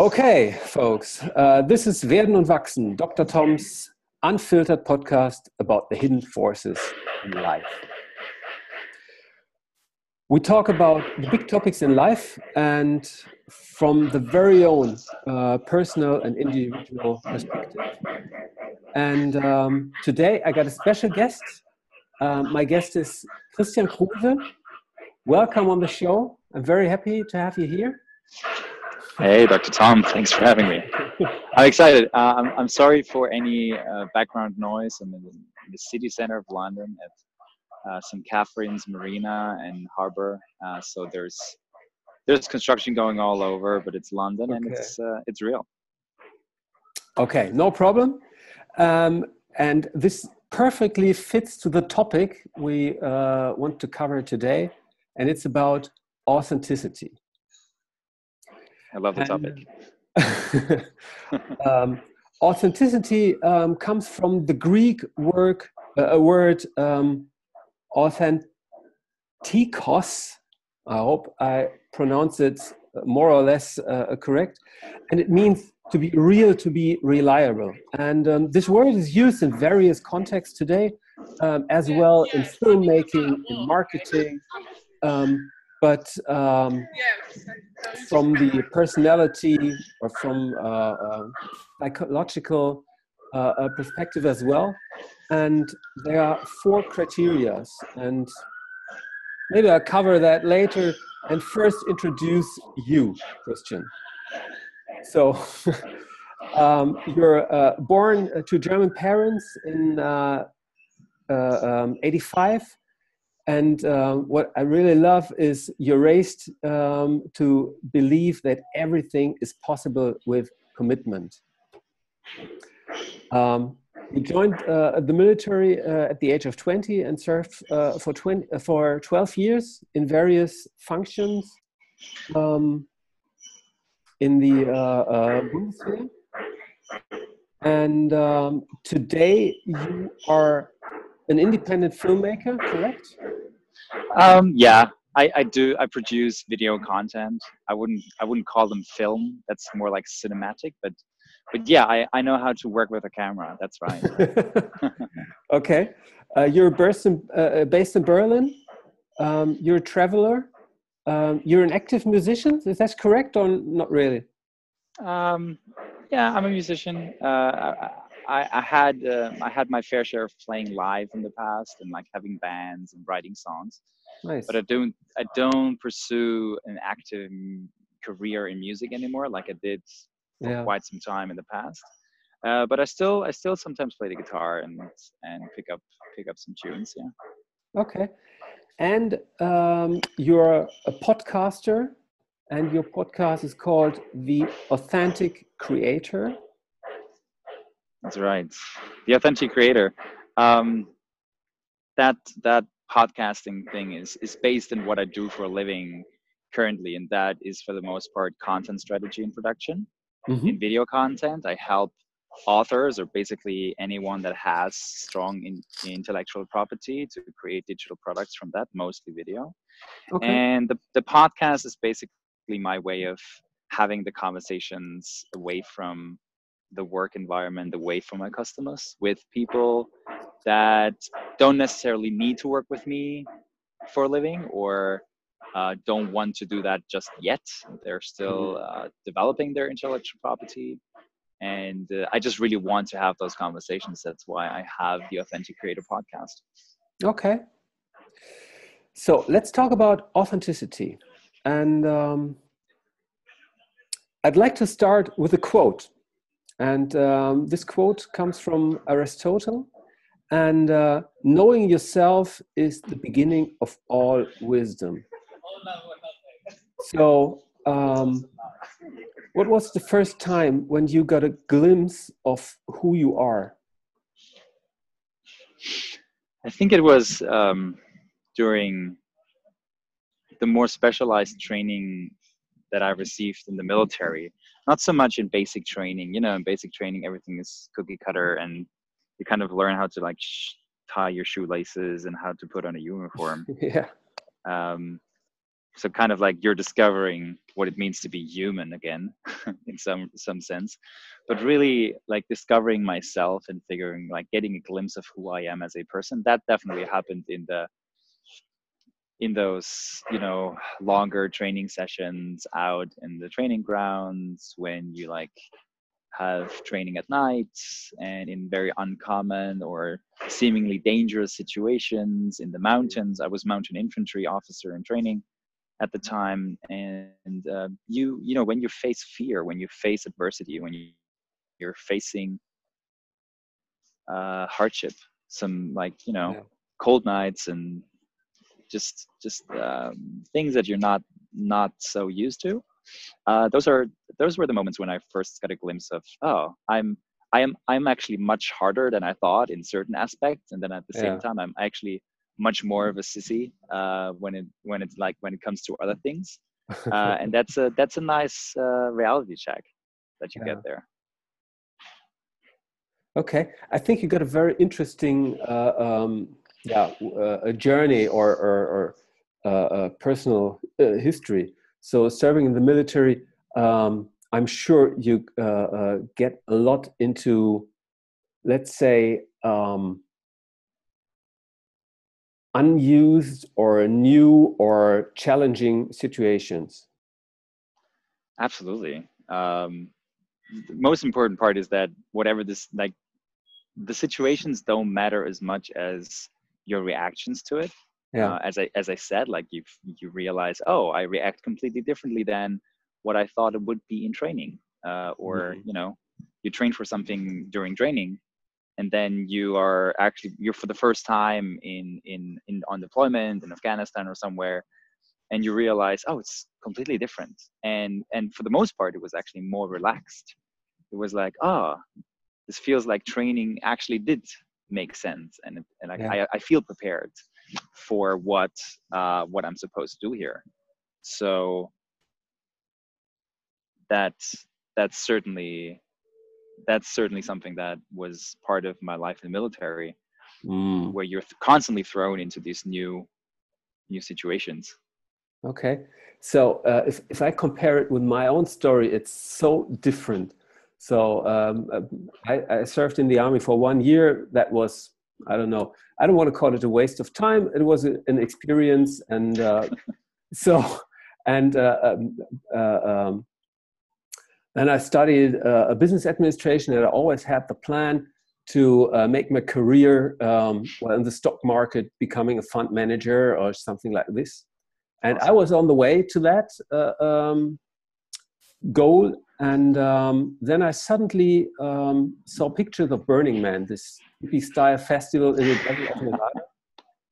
Okay, folks, uh, this is Werden und Wachsen, Dr. Tom's unfiltered podcast about the hidden forces in life. We talk about the big topics in life and from the very own uh, personal and individual perspective. And um, today I got a special guest. Uh, my guest is Christian Kruse. Welcome on the show. I'm very happy to have you here. Hey, Dr. Tom, thanks for having me. I'm excited. Uh, I'm, I'm sorry for any uh, background noise. I'm in the, in the, city center of London at uh, St. Katharine's Marina and Harbor. Uh, so there's there's construction going all over, but it's London okay. and it's uh, it's real. Okay, no problem. Um, and this perfectly fits to the topic we uh, want to cover today, and it's about authenticity. I love the topic. um, authenticity um, comes from the Greek word, uh, word um, authentikos. I hope I pronounce it more or less uh, correct. And it means to be real, to be reliable. And um, this word is used in various contexts today, um, as well in filmmaking, in marketing. Um, but um, from the personality or from uh, uh, psychological uh, uh, perspective as well. And there are four criteria, and maybe I'll cover that later. And first, introduce you, Christian. So, um, you're uh, born to German parents in um, 85 and uh, what I really love is you're raised um, to believe that everything is possible with commitment. Um, you joined uh, the military uh, at the age of 20 and served uh, for, 20, uh, for 12 years in various functions um, in the uh, Bundeswehr. And um, today you are an independent filmmaker, correct? Um, yeah, I, I do. I produce video content. I wouldn't I wouldn't call them film. That's more like cinematic. But but yeah, I, I know how to work with a camera. That's right. okay, uh, you're based in, uh, uh, based in Berlin. Um, you're a traveler. Um, you're an active musician. Is that correct or not really? Um, yeah, I'm a musician. Uh, I, I had uh, I had my fair share of playing live in the past and like having bands and writing songs. Nice. But I don't I don't pursue an active career in music anymore like I did for yeah. quite some time in the past. Uh, but I still I still sometimes play the guitar and and pick up pick up some tunes. Yeah. Okay. And um, you're a podcaster, and your podcast is called The Authentic Creator. That's right. The authentic creator. Um, that that podcasting thing is is based in what I do for a living currently, and that is for the most part content strategy and production. Mm-hmm. In video content, I help authors or basically anyone that has strong in, intellectual property to create digital products from that, mostly video. Okay. And the, the podcast is basically my way of having the conversations away from the work environment away from my customers with people that don't necessarily need to work with me for a living or uh, don't want to do that just yet. They're still mm-hmm. uh, developing their intellectual property. And uh, I just really want to have those conversations. That's why I have the Authentic Creator podcast. Okay. So let's talk about authenticity. And um, I'd like to start with a quote and um, this quote comes from Aristotle. And uh, knowing yourself is the beginning of all wisdom. So, um, what was the first time when you got a glimpse of who you are? I think it was um, during the more specialized training that I received in the military. Not so much in basic training. You know, in basic training, everything is cookie cutter, and you kind of learn how to like sh- tie your shoelaces and how to put on a uniform. yeah. Um, so kind of like you're discovering what it means to be human again in some some sense but really like discovering myself and figuring like getting a glimpse of who i am as a person that definitely happened in the in those you know longer training sessions out in the training grounds when you like have training at night and in very uncommon or seemingly dangerous situations in the mountains i was mountain infantry officer in training at the time and uh, you you know when you face fear when you face adversity when you you're facing uh, hardship some like you know yeah. cold nights and just just um, things that you're not not so used to. Uh, those are those were the moments when i first got a glimpse of oh i'm i am i'm actually much harder than i thought in certain aspects. And then at the yeah. same time i'm actually much more of a sissy uh, when it when it's like when it comes to other things. Uh, and that's a that's a nice uh, reality check that you yeah. get there. Okay. I think you got a very interesting uh, um, yeah uh, a journey or or, or uh, a personal uh, history. So serving in the military um, i'm sure you uh, uh, get a lot into let's say um, unused or new or challenging situations. Absolutely. Um, the most important part is that whatever this like the situations don't matter as much as your reactions to it yeah. Uh, as i as i said like you you realize oh i react completely differently than what i thought it would be in training uh, or mm-hmm. you know you train for something during training and then you are actually you're for the first time in in in on deployment in afghanistan or somewhere and you realize oh it's completely different and and for the most part it was actually more relaxed it was like oh this feels like training actually did make sense and and I, yeah. I, I, feel prepared for what uh, what I'm supposed to do here. So that's that's certainly that's certainly something that was part of my life in the military, mm. where you're constantly thrown into these new new situations. Okay, so uh, if if I compare it with my own story, it's so different so um, I, I, served in the army for one year. That was, I don't know, I don't want to call it a waste of time. It was an experience. And uh, so, and uh, um, uh, um, then I studied uh, a business administration and I always had the plan to uh, make my career um, well, in the stock market, becoming a fund manager or something like this. And I was on the way to that uh, um, goal and um, then I suddenly um, saw pictures of Burning Man, this hippie style festival in the desert of Nevada.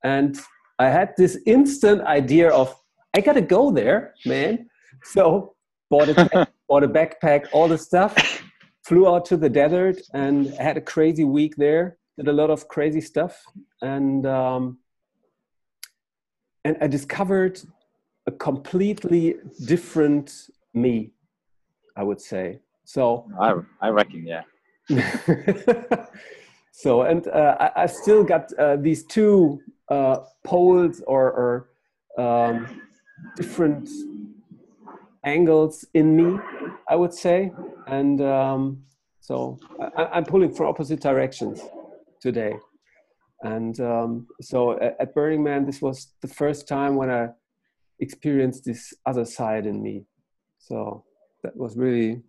And I had this instant idea of, I gotta go there, man. So bought a, bought a backpack, all the stuff, flew out to the desert and had a crazy week there, did a lot of crazy stuff. And, um, and I discovered a completely different me I would say. So I, I reckon, yeah. so and uh, I, I, still got uh, these two uh, poles or, or um, different angles in me, I would say, and um, so I, am pulling from opposite directions today. And um, so at, at Burning Man, this was the first time when I experienced this other side in me. So that was really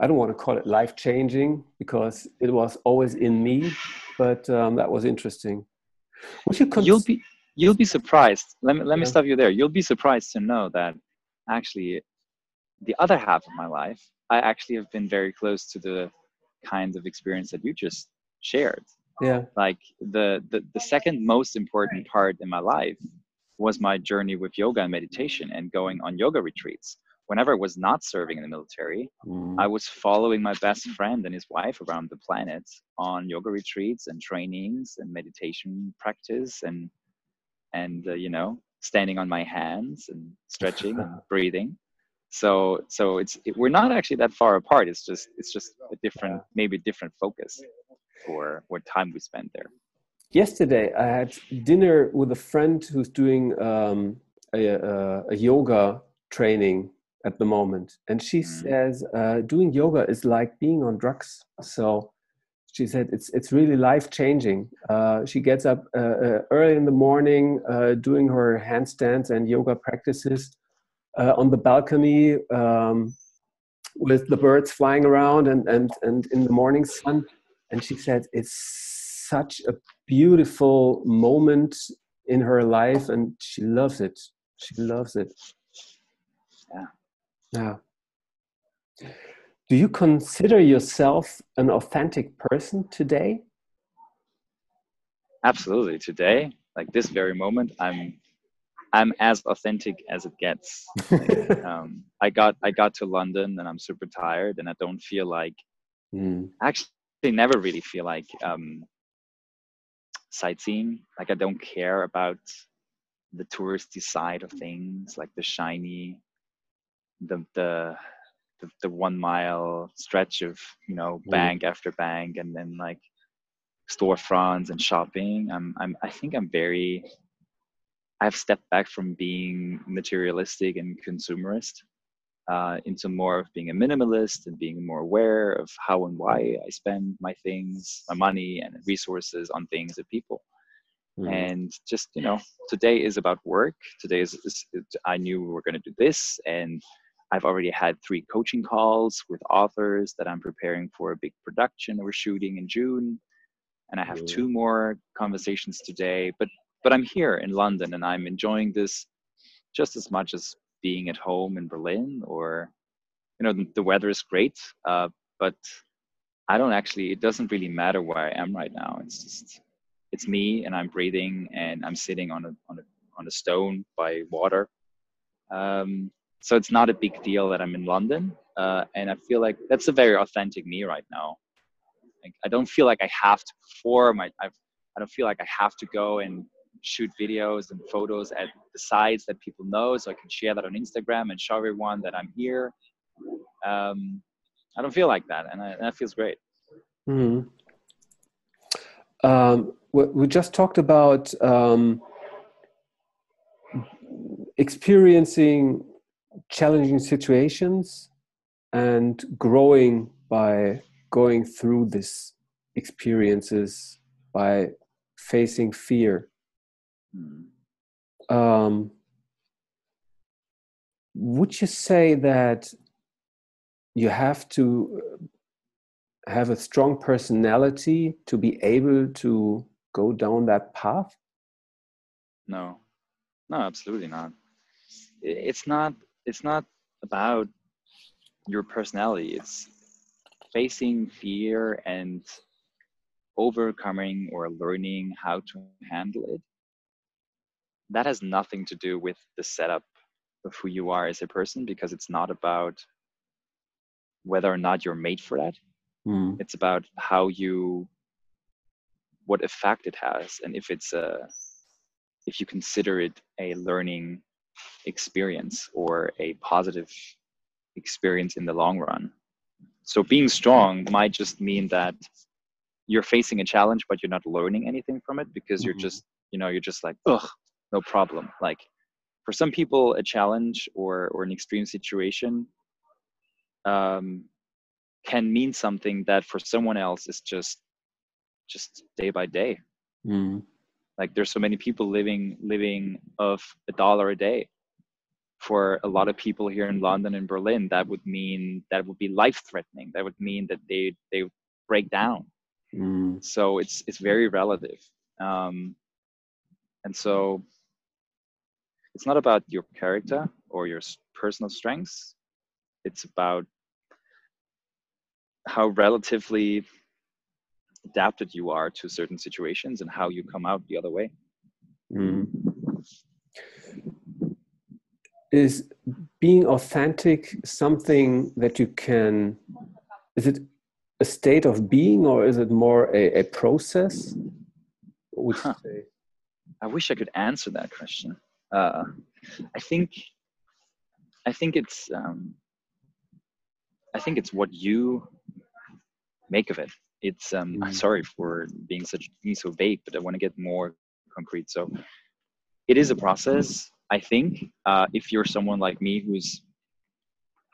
I don't want to call it life changing because it was always in me, but um, that was interesting. Would you cons- you'll be you'll be surprised. Let me let me stop you there. You'll be surprised to know that actually the other half of my life, I actually have been very close to the kind of experience that you just shared. Yeah. Like the the, the second most important part in my life was my journey with yoga and meditation and going on yoga retreats whenever I was not serving in the military, mm. I was following my best friend and his wife around the planet on yoga retreats and trainings and meditation practice and and uh, you know standing on my hands and stretching and breathing. So so it's it, we're not actually that far apart. It's just it's just a different maybe different focus for what time we spend there. Yesterday, I had dinner with a friend who's doing um, a, a, a, yoga training at the moment, and she mm. says uh, doing yoga is like being on drugs. So she said it's it's really life changing. Uh, she gets up uh, uh, early in the morning, uh, doing her handstands and yoga practices uh, on the balcony um, with the birds flying around and and and in the morning sun. And she said it's such a beautiful moment in her life, and she loves it. She loves it. Yeah. Yeah. Do you consider yourself an authentic person today? Absolutely. Today like this very moment i'm i'm as authentic as it gets. Like, um, i got i got to london and i'm super tired and i don't feel like mm. actually never really feel like um, sightseeing. Like i don't care about the touristy side of things like the shiny the the the, the one mile stretch of you know mm. bank after bank and then like storefronts and shopping i'm i'm i think i'm very i've stepped back from being materialistic and consumerist uh, into more of being a minimalist and being more aware of how and why I spend my things, my money, and resources on things and people. Mm. And just you know, today is about work. Today is, is I knew we were going to do this, and I've already had three coaching calls with authors that I'm preparing for a big production that we're shooting in June. And I have two more conversations today. But but I'm here in London and I'm enjoying this just as much as being at home in Berlin or you know the, the weather is great. Uh, but I don't actually it doesn't really matter where I am right now. It's just it's me and I'm breathing and I'm sitting on a on a on a stone by water. Um, so it's not a big deal that I'm in London, uh, and I feel like that's a very authentic me right now. Like, I don't feel like I have to perform. I I've, I don't feel like I have to go and shoot videos and photos at the sites that people know, so I can share that on Instagram and show everyone that I'm here. Um, I don't feel like that, and, I, and that feels great. hmm Um, we just talked about um, experiencing challenging situations and growing by going through these experiences by facing fear. Um, would you say that you have to have a strong personality to be able to go down that path? No. No absolutely not. It's not it's not about your personality. It's facing fear and overcoming or learning how to handle it. That has nothing to do with the setup of who you are as a person because it's not about whether or not you're made for that. Mm. it's about how you what effect it has and if it's a if you consider it a learning experience or a positive experience in the long run. So being strong might just mean that you're facing a challenge, but you're not learning anything from it because you're mm-hmm. just, you know, you're just like, ugh, no problem. Like for some people, a challenge or or an extreme situation um, can mean something that for someone else is just just day by day. Mm like there's so many people living living of a dollar a day. For a lot of people here in london and berlin that would mean that would be life threatening that would mean that they they break down. Mm. so it's it's very relative. Um, and so it's not about your character or your personal strengths. It's about how relatively adapted you are to certain situations and how you come out the other way. Mm. Is being authentic something that you can, is it a state of being or is it more a, a process? Huh. I wish I could answer that question. Uh, I think, I think it's, um, I think it's what you make of it it's um mm. sorry for being such being so vague but i want to get more concrete so it is a process I think uh, if you're someone like me who's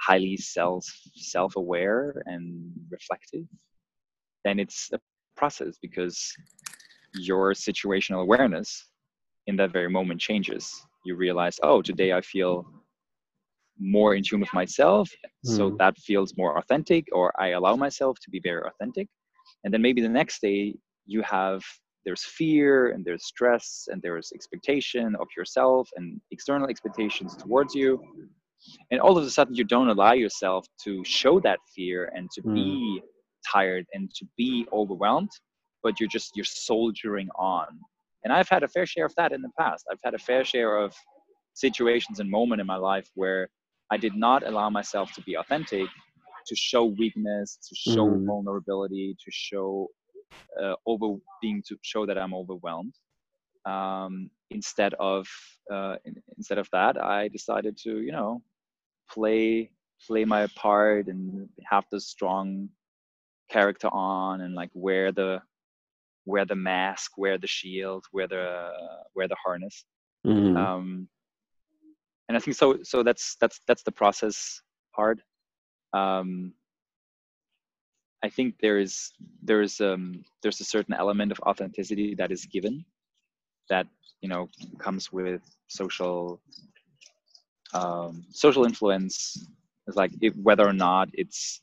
highly self self aware and reflective, then it's a process because your situational awareness in that very moment changes. You realize, oh, today I feel more in tune with myself, mm. so that feels more authentic, or I allow myself to be very authentic. And then maybe the next day you have there's fear and there's stress and there's expectation of yourself and external expectations towards you. And all of a sudden you don't allow yourself to show that fear and to mm. be tired and to be overwhelmed but you're just you're soldiering on. And i've had a fair share of that in the past. I've had a fair share of situations and moment in my life where i did not allow myself to be authentic to show weakness to show mm. vulnerability to show uh, over being to show that i'm overwhelmed um, instead of uh, in, instead of that i decided to you know play play my part and have the strong character on and like wear the wear the mask wear the shield wear the wear the harness mm. um and i think so so that's that's that's the process part um i think there is there is um there's a certain element of authenticity that is given that you know comes with social um, social influence is like if, whether or not it's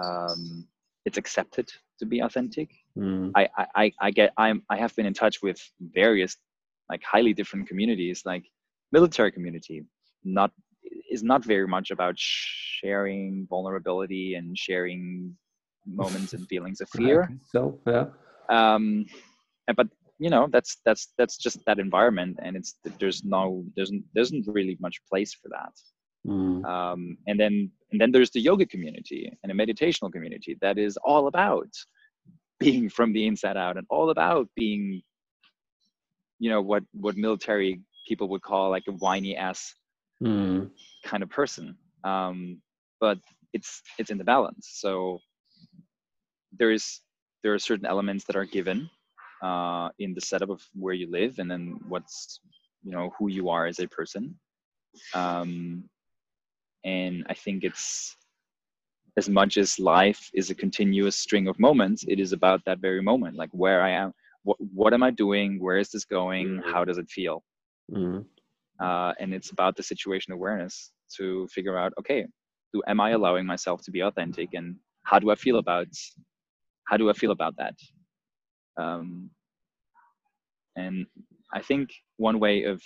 um, it's accepted to be authentic. Mm. I, I I get I'm I have been in touch with various like highly different communities, like military community, not is not very much about sharing vulnerability and sharing moments and feelings of fear. So yeah. Um, but you know that's that's that's just that environment and it's there's no there's there isn't really much place for that mm. um, and then and then there's the yoga community and a meditational community that is all about being from the inside out and all about being you know what what military people would call like a whiny ass mm. kind of person um, but it's it's in the balance so there is there are certain elements that are given uh, in the setup of where you live and then what's you know who you are as a person um, and i think it's as much as life is a continuous string of moments it is about that very moment like where i am what, what am i doing where is this going mm-hmm. how does it feel mm-hmm. Uh, and it's about the situation awareness to figure out okay do am i allowing myself to be authentic and how do i feel about how do i feel about that um, and I think one way of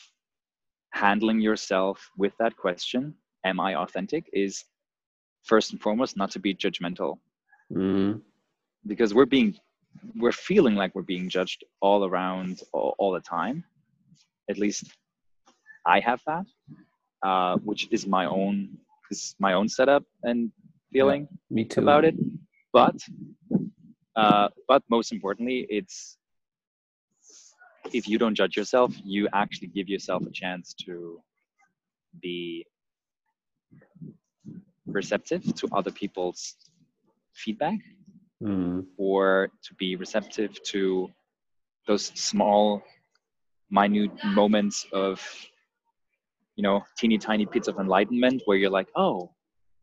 handling yourself with that question, am I authentic, is first and foremost not to be judgmental. Mm-hmm. Because we're being, we're feeling like we're being judged all around all, all the time. At least I have that, uh, which is my own, is my own setup and feeling yeah, me too. about it. But uh, but most importantly, it's if you don't judge yourself, you actually give yourself a chance to be receptive to other people's feedback mm. or to be receptive to those small minute moments of you know teeny tiny bits of enlightenment where you're like oh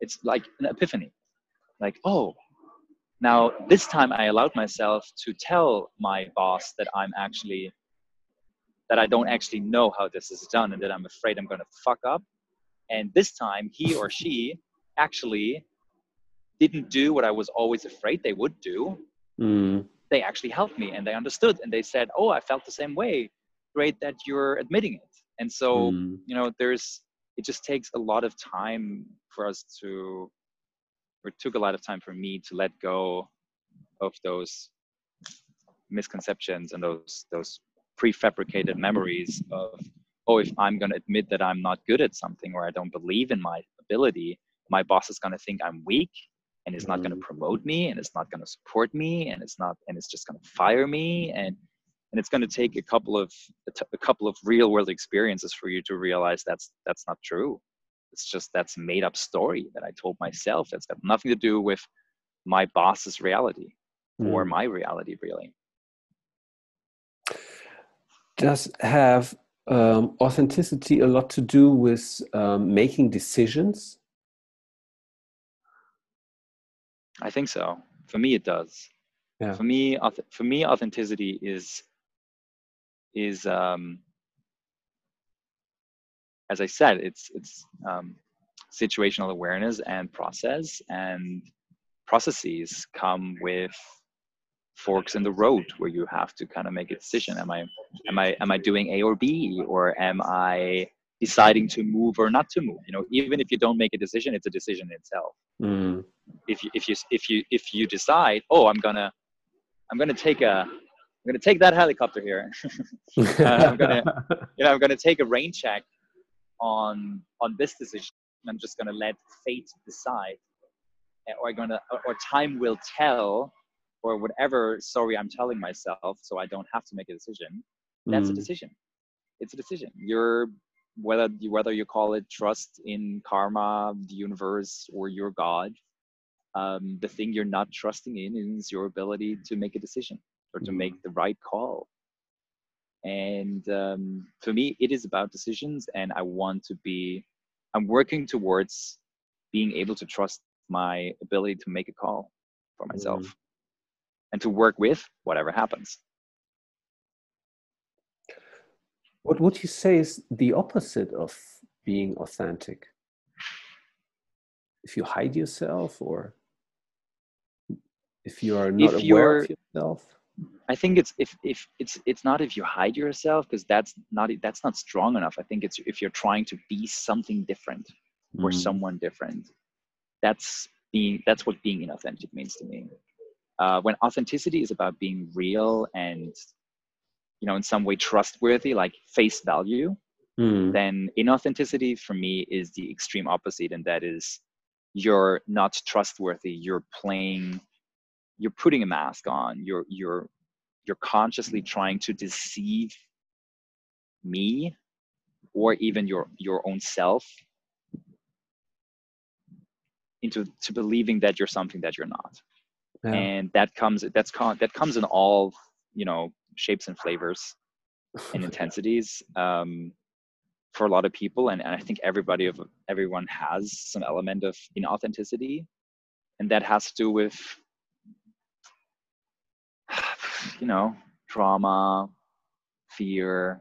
it's like an epiphany like oh now, this time I allowed myself to tell my boss that I'm actually, that I don't actually know how this is done and that I'm afraid I'm going to fuck up. And this time he or she actually didn't do what I was always afraid they would do. Mm. They actually helped me and they understood and they said, Oh, I felt the same way. Great that you're admitting it. And so, mm. you know, there's, it just takes a lot of time for us to it took a lot of time for me to let go of those misconceptions and those those prefabricated memories of oh if i'm going to admit that i'm not good at something or i don't believe in my ability my boss is going to think i'm weak and is not mm-hmm. going to promote me and it's not going to support me and it's not and it's just going to fire me and and it's going to take a couple of a couple of real world experiences for you to realize that's that's not true it's just that's made up story that I told myself. That's got nothing to do with my boss's reality mm. or my reality, really. Does have um, authenticity a lot to do with um, making decisions? I think so. For me, it does. Yeah. For me, for me, authenticity is is um, as I said, it's it's um, situational awareness and process, and processes come with forks in the road where you have to kind of make a decision. Am i am i am i doing a or b or am i deciding to move or not to move? You know even if you don't make a decision it's a decision itself. Mm. if you if you if you if you decide oh i'm gonna i'm gonna take a i'm gonna take that helicopter here uh, i'm gonna you know i'm gonna take a rain check on on this decision i'm just gonna let fate decide or i'm gonna or time will tell or whatever story I'm telling myself so I don't have to make a decision, that's mm. a decision. It's a decision. You're whether you, whether you call it trust in karma, the universe, or your God, um, the thing you're not trusting in is your ability to make a decision or to make mm. the right call. And um, for me, it is about decisions, and I want to be. I'm working towards being able to trust my ability to make a call for myself. Mm and to work with whatever happens. What would you say is the opposite of being authentic? If you hide yourself or if you are not if aware of yourself? I think it's if if it's it's not if you hide yourself because that's not that's not strong enough. I think it's if you're trying to be something different or mm. someone different. That's being that's what being inauthentic means to me uh, when authenticity is about being real and you know in some way trustworthy like face value mm. then inauthenticity for me is the extreme opposite and that is you're not trustworthy you're playing you're putting a mask on you're you're you're consciously trying to deceive me or even your your own self into to believing that you're something that you're not. Yeah. and that comes that's con- that comes in all you know shapes and flavors and intensities um, for a lot of people. And, and i think everybody of everyone has some element of inauthenticity. And that has to do with you know trauma fear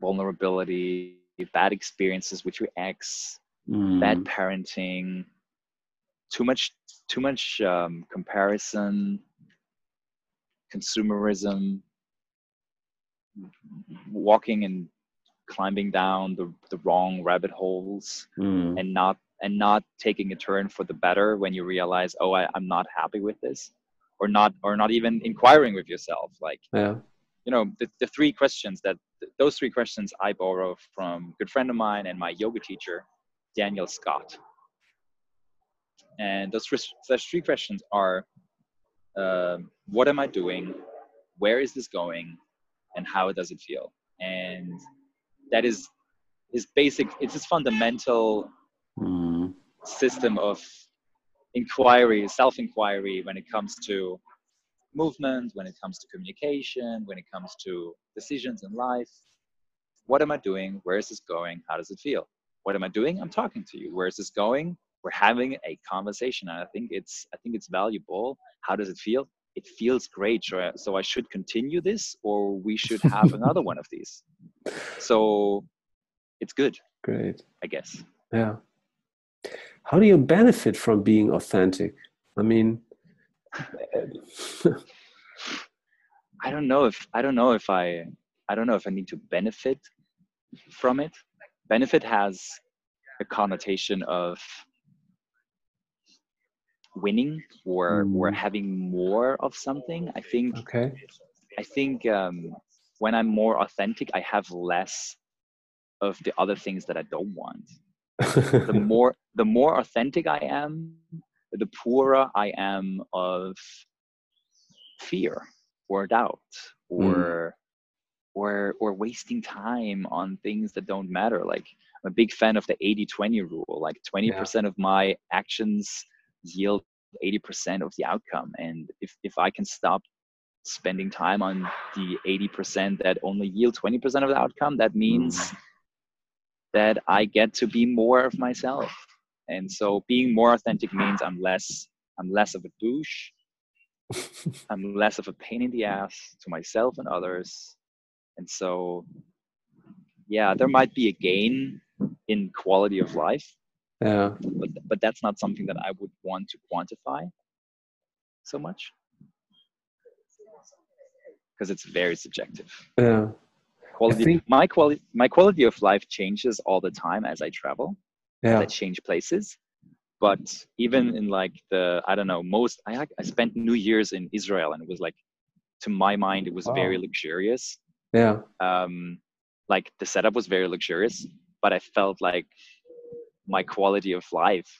vulnerability bad experiences with your ex mm. bad parenting too much too much um, comparison, consumerism, walking and climbing down the, the wrong rabbit holes mm. and not and not taking a turn for the better when you realize oh I, i'm not happy with this or not or not even inquiring with yourself like yeah. you know the, the three questions that those three questions i borrow from a good friend of mine and my yoga teacher daniel scott and those three questions are uh, what am I doing? Where is this going? And how does it feel? And that is is basic, it's this fundamental mm. system of inquiry, self inquiry when it comes to movement, when it comes to communication, when it comes to decisions in life. What am I doing? Where is this going? How does it feel? What am I doing? I'm talking to you. Where is this going? we're having a conversation and i think it's i think it's valuable how does it feel it feels great so I, so I should continue this or we should have another one of these so it's good great i guess yeah how do you benefit from being authentic? I mean i don't know if i don't know if i i don't know if i need to benefit from it. Benefit has a connotation of winning or mm. or having more of something. I think okay. I think um, when i'm more authentic i have less of the other things that i don't want the more the more authentic i am the poorer i am of fear or doubt or mm. or or wasting time on things that don't matter like i'm a big fan of the 80-20 rule like 20% yeah. of my actions yield 80% of the outcome and if, if i can stop spending time on the 80% that only yield 20% of the outcome, that means mm. That I get to be more of myself. And so being more authentic means I'm less I'm less of a douche. I'm less of a pain in the ass to myself and others. And so yeah, there might be a gain in quality of life. Yeah. But but that's not something that I would want to quantify so much because it's very subjective. Yeah. Quality, think, my quality, my quality of life changes all the time as I travel. Yeah. As I change places. But even in like the, I don't know, most, I, I spent New Year's in Israel and it was like, to my mind, it was wow. very luxurious. Yeah. Um, like the setup was very luxurious, but I felt like my quality of life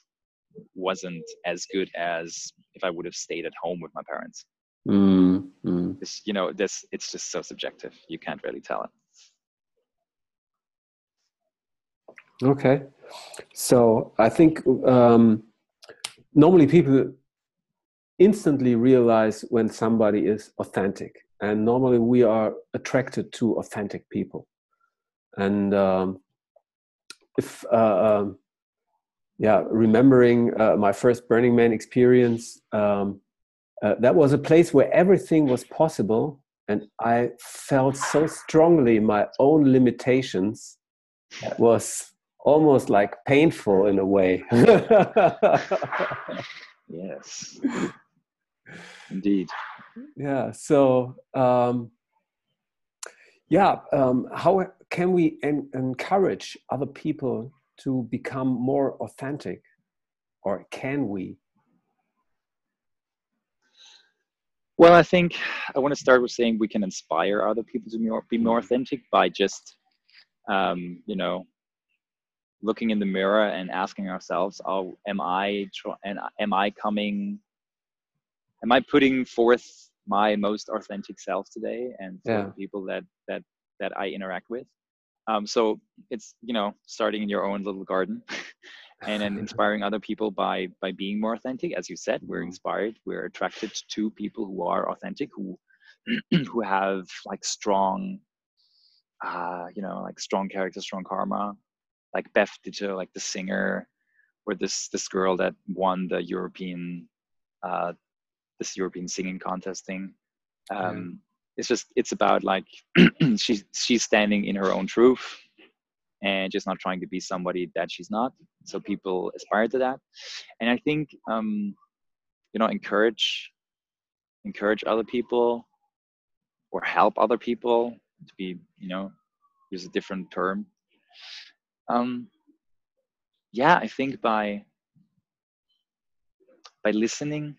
wasn't as good as if I would have stayed at home with my parents. Mm, mm. It's, you know, this it's just so subjective. You can't really tell it. Okay, so I think um, normally people instantly realize when somebody is authentic, and normally we are attracted to authentic people. And um, if uh, um, yeah, remembering uh, my first Burning Man experience, um, uh, that was a place where everything was possible, and I felt so strongly my own limitations. It was almost like painful in a way. yes, indeed. Yeah. So, um, yeah, um, how can we en- encourage other people to become more authentic, or can we? Well, I think I want to start with saying we can inspire other people to be more, be more authentic by just, um, you know, looking in the mirror and asking ourselves, "Oh, am I and am I coming? Am I putting forth my most authentic self today?" And for yeah. the people that that that I interact with, um, so it's you know starting in your own little garden and then inspiring other people by by being more authentic as you said we're mm-hmm. inspired we're attracted to people who are authentic who who have like strong uh you know like strong character strong karma like beth Ditto, like the singer or this this girl that won the european uh this european singing contest thing um it's just it's about like she's she's standing in her own truth and just not trying to be somebody that she's not. So people aspire to that, and I think um, you know encourage encourage other people or help other people to be you know use a different term. Um, yeah, I think by by listening,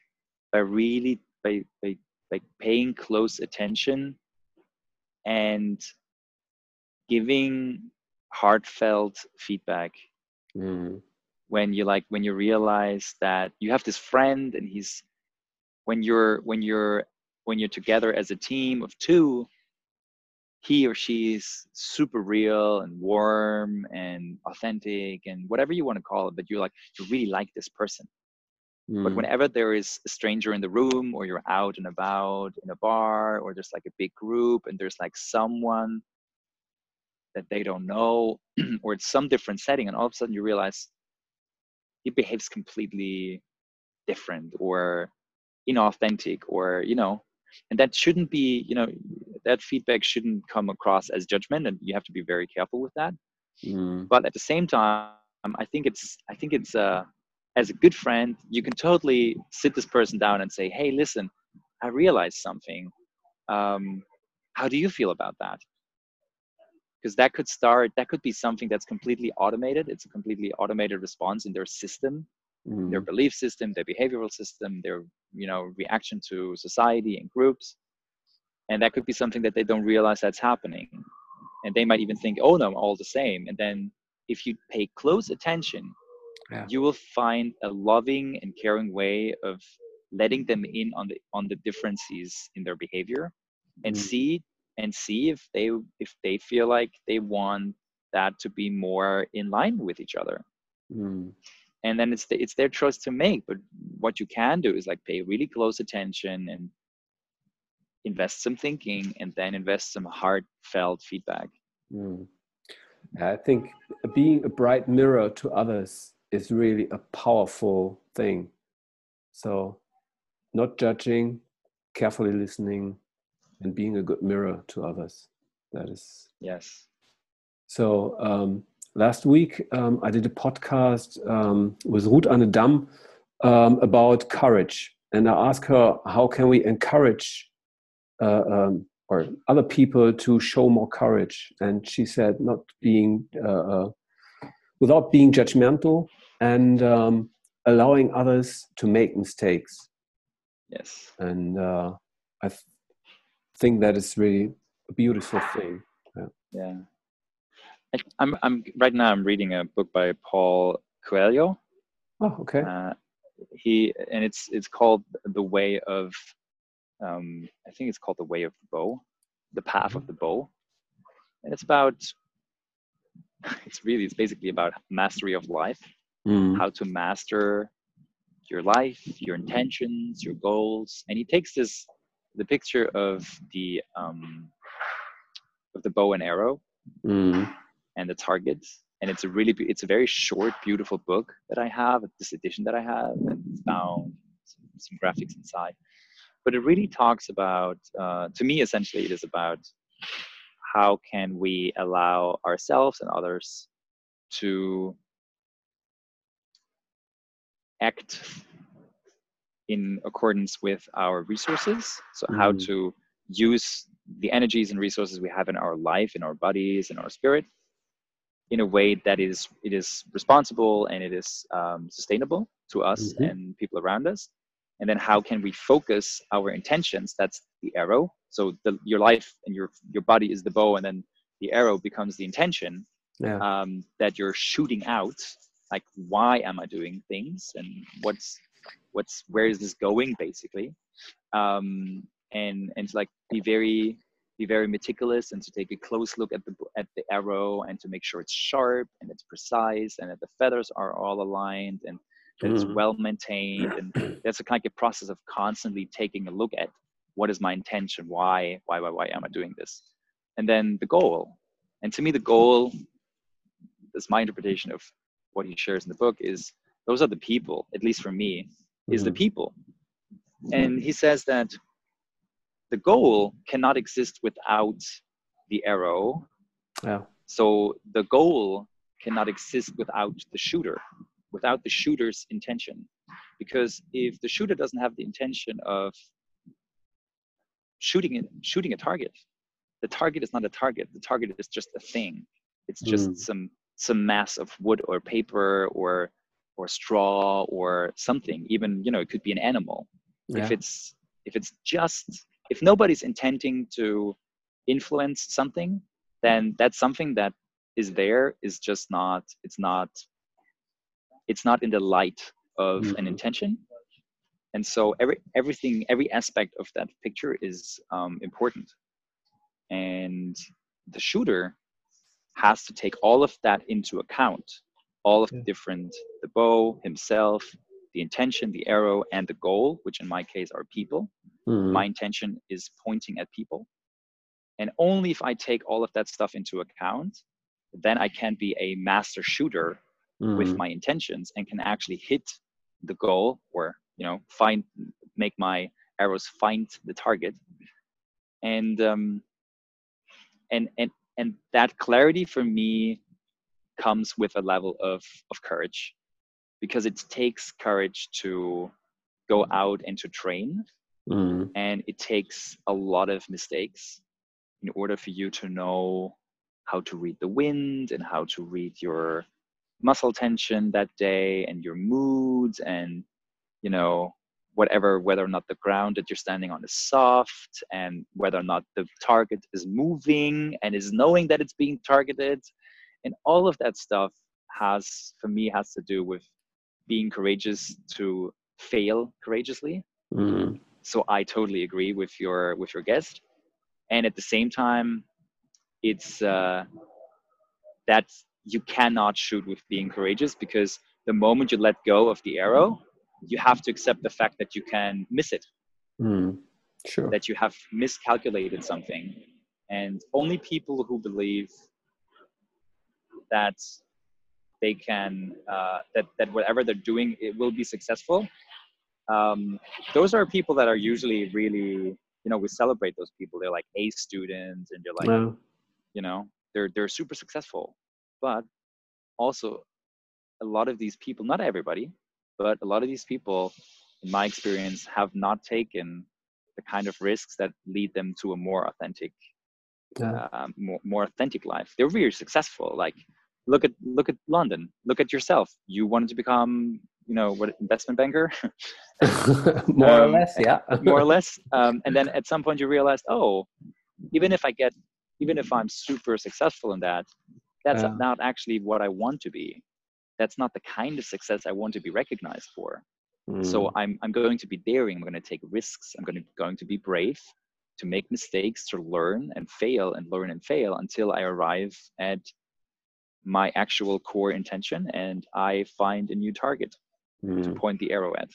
by really by by like paying close attention and giving heartfelt feedback mm. when you like when you realize that you have this friend and he's when you're when you're when you're together as a team of two he or she is super real and warm and authentic and whatever you want to call it but you're like you really like this person mm. but whenever there is a stranger in the room or you're out and about in a bar or there's like a big group and there's like someone that they don't know or it's some different setting and all of a sudden you realize he behaves completely different or inauthentic or you know and that shouldn't be you know that feedback shouldn't come across as judgment and you have to be very careful with that. Mm. but at the same time i think it's i think it's uh as a good friend you can totally sit this person down and say hey listen i realized something. Um, how do you feel about that? Because that could start that could be something that's completely automated. It's a completely automated response in their system mm. their belief system their behavioral system their you know reaction to society and groups and that could be something that they don't realize that's happening and they might even think oh no I'm all the same and then if you pay close attention yeah. you will find a loving and caring way of letting them in on the on the differences in their behavior and mm. see and see if they if they feel like they want that to be more in line with each other mm. and then it's the, it's their choice to make but what you can do is like pay really close attention and invest some thinking and then invest some heartfelt feedback. Mm. i think being a bright mirror to others is really a powerful thing. So not judging carefully listening and being a good mirror to others. That is yes. So um, last week um, i did a podcast um, with ruth anne dam um, about courage. And i asked her how can we encourage uh, um, or other people to show more courage. And she said not being uh, uh, without being judgmental and um, allowing others to make mistakes. Yes. And uh, i th- think that is really a beautiful thing. Yeah, yeah. I, I'm, I'm right now i'm reading a book by paul coelho. Oh okay. Uh, he and it's it's called the way of um, I think it's called the way of the bow, the path of mm-hmm. the bow, and it's about it's really it's basically about mastery of life, mm. how to master your life, your intentions, your goals, and he takes this the picture of the um, of the bow and arrow mm. and the target and it's a really it's a very short beautiful book that i have this edition that i have and it's found some, some graphics inside but it really talks about uh, to me essentially it is about how can we allow ourselves and others to act in accordance with our resources so mm. how to use the energies and resources we have in our life in our bodies in our spirit in a way that is it is responsible and it is um, sustainable to us mm-hmm. and people around us and then how can we focus our intentions? That's the arrow. So the, your life and your your body is the bow and then the arrow becomes the intention yeah. um, that you're shooting out like why am i doing things and what's what's where is this going basically? Um, and and to like be very be very meticulous and to take a close look at the at the arrow and to make sure it's sharp and it's precise and that the feathers are all aligned and that mm-hmm. it's well maintained and that's a kind of process of constantly taking a look at what is my intention why why why why am i doing this and then the goal and to me the goal that's my interpretation of what he shares in the book is those are the people at least for me is the mm-hmm. people and he says that the goal cannot exist without the arrow. Yeah. So the goal cannot exist without the shooter, without the shooter's intention. Because if the shooter doesn't have the intention of shooting shooting a target, the target is not a target. The target is just a thing. It's just mm. some some mass of wood or paper or or straw or something. Even you know it could be an animal. Yeah. If it's if it's just if nobody's intending to influence something then that's something that is there is just not it's not it's not in the light of mm-hmm. an intention and so every everything every aspect of that picture is um, important and the shooter has to take all of that into account all of the different the bow himself the intention the arrow and the goal which in my case are people Mm-hmm. My intention is pointing at people. And only if I take all of that stuff into account, then I can be a master shooter mm-hmm. with my intentions and can actually hit the goal or, you know, find, make my arrows find the target. And, um, and, and, and that clarity for me comes with a level of, of courage because it takes courage to go out and to train mm. and it takes a lot of mistakes in order for you to know how to read the wind and how to read your muscle tension that day and your moods and you know whatever whether or not the ground that you're standing on is soft and whether or not the target is moving and is knowing that it's being targeted. And all of that stuff has for me has to do with being courageous to fail courageously. Mm-hmm. So i totally agree with your with your guest and at the same time it's uh, that you cannot shoot with being courageous because the moment you let go of the arrow you have to accept the fact that you can miss it mm. sure. that you have miscalculated something and only people who believe that they can uh, that that whatever they're doing it will be successful um, those are people that are usually really you know we celebrate those people they're like a students and they're like Wow. you know they're they're super successful but also a lot of these people not everybody but a lot of these people in my experience have not taken the kind of risks that lead them to a more authentic Yeah. um, more, more authentic life. They're very successful like look at look at london. Look at yourself. You wanted to become you know what investment banker? More or Um, less, yeah. more or less. Um, and then at some point you realized oh even if i get even if i'm super successful in that that's Yeah. not actually what i want to be that's not the kind of success i want to be recognized for so Mm. I'm, I'm going to be daring i'm going to take risks i'm going to, going to be brave to make mistakes to learn and fail and learn and fail until i arrive at my actual core intention and i find a new target to Mm. point the arrow at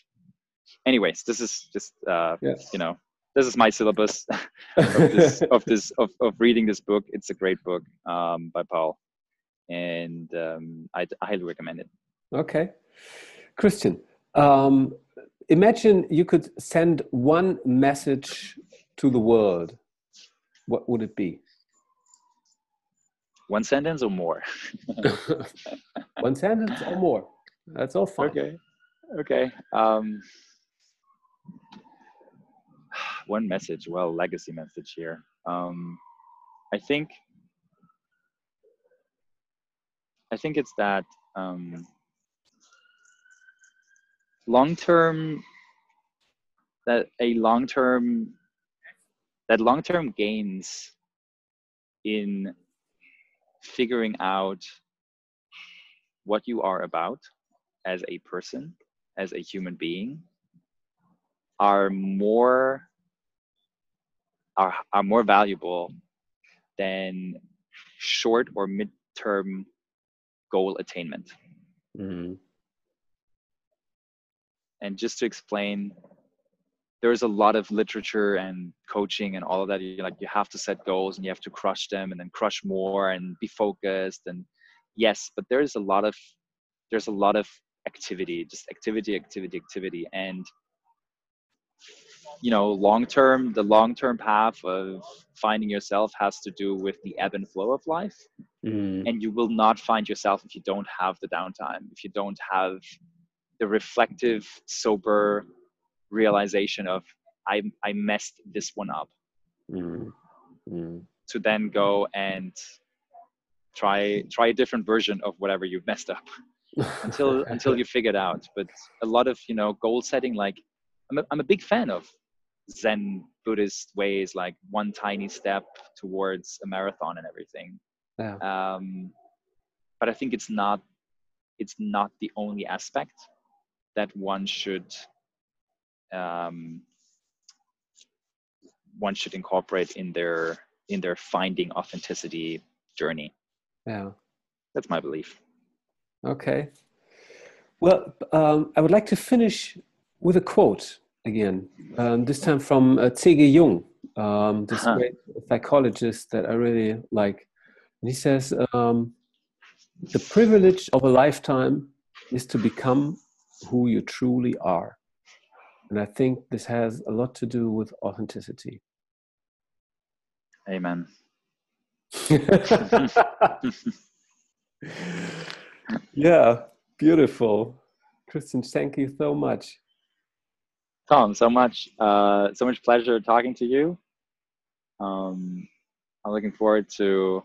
anyways this is just uh, Yeah. you know this is my syllabus of this of this of, of reading this book it's a great book um, by paul and um, I, highly recommend it Okay. Christian, um, imagine you could send one message to the world. What would it be? one sentence or more one sentence or more. That's all fine. okay okay um, one message well legacy message here um, i think i think it's that um, long term that a long term that long term gains in figuring out what you are about as a person as a human being are more are, are more valuable than short or mid-term goal attainment. Mhm. and just to explain there's a lot of literature and coaching and all of that. You like you have to set goals and you have to crush them and then crush more and be focused and yes but there's a lot of there's a lot of activity just activity activity activity. And you know long term the long term path of finding yourself has to do with the ebb and flow of life Mm. and you will not find yourself if you don't have the downtime if you don't have the reflective sober realization of i i messed this one up Mm. Mm. to then go and try try a different version of whatever you've messed up until until you figure it out but a lot of you know goal setting like i'm a, I'm a big fan of zen buddhist ways like one tiny step towards a marathon and everything yeah. um, but I think it's not it's not the only aspect that one should um, one should incorporate in their in their finding authenticity journey. yeah. That's my belief. Okay. Well, um, I would like to finish with a quote again, um, this time from uh, C.G. Jung, um, this Huh. great psychologist that I really like. And he says, um, The privilege of a lifetime is to become who you truly are. And I think this has a lot to do with authenticity. Amen. yeah, beautiful. Christian, thank you so much. Tom, so much uh, so much pleasure talking to you. Um, I'm looking forward to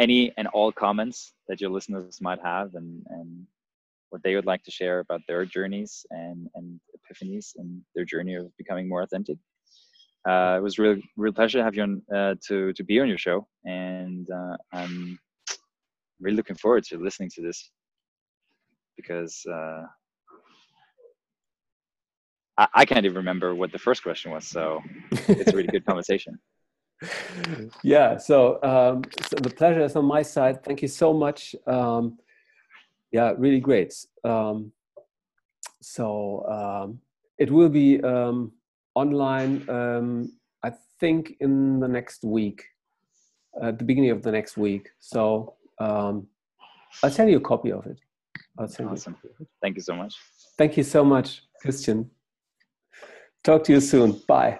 any and all comments that your listeners might have and, and what they would like to share about their journeys and, and epiphanies and their journey of becoming more authentic. Uh, it was real real pleasure to have you on uh, to to be on your show, and uh, I'm really looking forward to listening to this because uh, I, I can't even remember what the first question was. So it's a really good conversation. yeah so, um, so the pleasure is on my side thank you so much um, yeah really great um, so um, it will be um, online. Um, I think in the next week, at the beginning of the next week. So um, I'll send you a copy of it. I'll send awesome. you. Thank you so much. Thank you so much, Christian. Talk to you soon. Bye.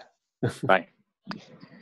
Bye.